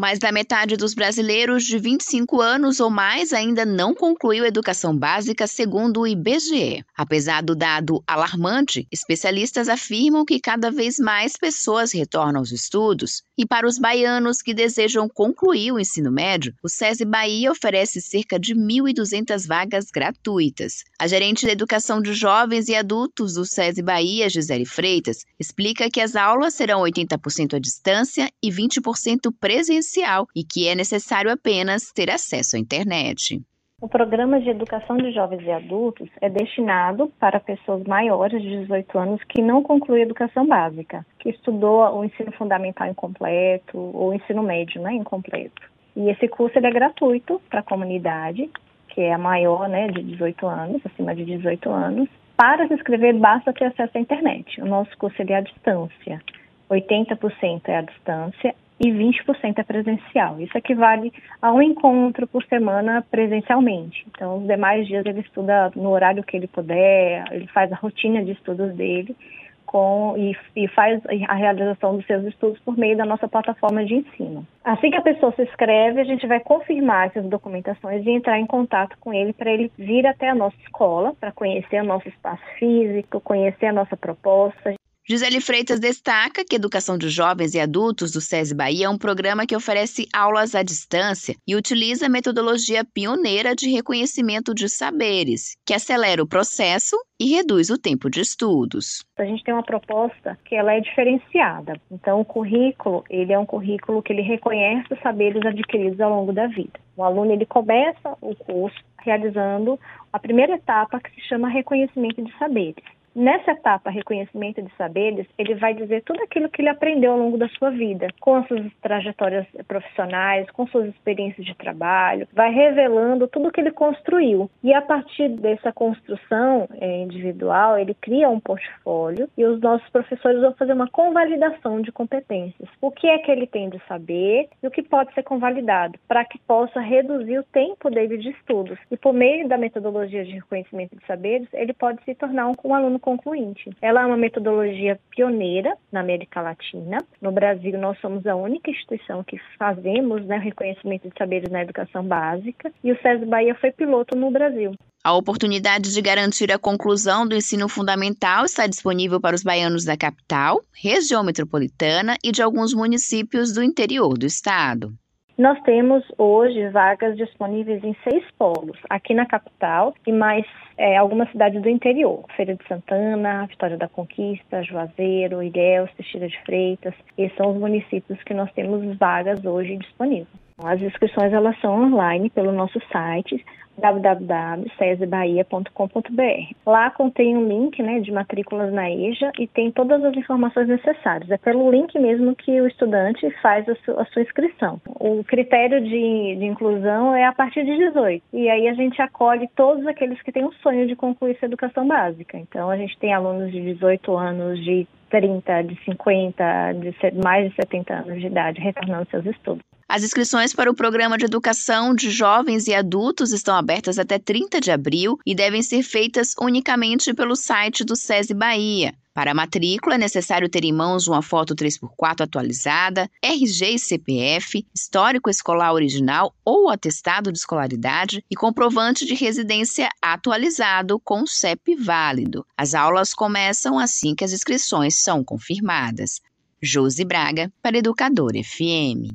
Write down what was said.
Mais da metade dos brasileiros de 25 anos ou mais ainda não concluiu educação básica, segundo o IBGE. Apesar do dado alarmante, especialistas afirmam que cada vez mais pessoas retornam aos estudos. E para os baianos que desejam concluir o ensino médio, o SESI Bahia oferece cerca de 1.200 vagas gratuitas. A gerente de educação de jovens e adultos do SESI Bahia, Gisele Freitas, explica que as aulas serão 80% à distância e 20% presencial e que é necessário apenas ter acesso à internet. O programa de educação de jovens e adultos é destinado para pessoas maiores de 18 anos que não concluem educação básica, que estudou o ensino fundamental incompleto ou o ensino médio né, incompleto. E esse curso é gratuito para a comunidade, que é a maior né, de 18 anos, acima de 18 anos. Para se inscrever, basta ter acesso à internet. O nosso curso é à distância. 80% é à distância e 20% é presencial. Isso equivale a um encontro por semana presencialmente. Então, os demais dias ele estuda no horário que ele puder, ele faz a rotina de estudos dele com, e, e faz a realização dos seus estudos por meio da nossa plataforma de ensino. Assim que a pessoa se inscreve, a gente vai confirmar essas documentações e entrar em contato com ele para ele vir até a nossa escola, para conhecer o nosso espaço físico, conhecer a nossa proposta. Gisele Freitas destaca que Educação de Jovens e Adultos do SESI Bahia é um programa que oferece aulas à distância e utiliza metodologia pioneira de reconhecimento de saberes, que acelera o processo e reduz o tempo de estudos. A gente tem uma proposta que ela é diferenciada. Então, o currículo, ele é um currículo que ele reconhece os saberes adquiridos ao longo da vida. O aluno, ele começa o curso realizando a primeira etapa que se chama reconhecimento de saberes. Nessa etapa, reconhecimento de saberes, ele vai dizer tudo aquilo que ele aprendeu ao longo da sua vida, com as suas trajetórias profissionais, com suas experiências de trabalho, vai revelando tudo o que ele construiu. E a partir dessa construção é, individual, ele cria um portfólio e os nossos professores vão fazer uma convalidação de competências. O que é que ele tem de saber e o que pode ser convalidado, para que possa reduzir o tempo dele de estudos. E por meio da metodologia de reconhecimento de saberes, ele pode se tornar um, um aluno concluinte. Ela é uma metodologia pioneira na América Latina. No Brasil, nós somos a única instituição que fazemos né, reconhecimento de saberes na educação básica e o SESI Bahia foi piloto no Brasil. A oportunidade de garantir a conclusão do ensino fundamental está disponível para os baianos da capital, região metropolitana e de alguns municípios do interior do estado. Nós temos hoje vagas disponíveis em seis polos, aqui na capital e mais é, algumas cidades do interior, Feira de Santana, Vitória da Conquista, Juazeiro, Ilhéus, Teixeira de Freitas. Esses são os municípios que nós temos vagas hoje disponíveis. As inscrições elas são online pelo nosso site www.cesebahia.com.br. Lá contém um link né, de matrículas na EJA e tem todas as informações necessárias. É pelo link mesmo que o estudante faz a, su a sua inscrição. O critério de, de, inclusão é a partir de 18. E aí a gente acolhe todos aqueles que têm o sonho de concluir sua educação básica. Então a gente tem alunos de 18 anos, de 30, de 50, de mais de 70 anos de idade retornando seus estudos. As inscrições para o programa de educação de jovens e adultos estão abertas até 30 de abril e devem ser feitas unicamente pelo site do SESI Bahia. Para a matrícula, é necessário ter em mãos uma foto 3x4 atualizada, RG e CPF, histórico escolar original ou atestado de escolaridade e comprovante de residência atualizado com CEP válido. As aulas começam assim que as inscrições são confirmadas. Josi Braga, para Educador FM.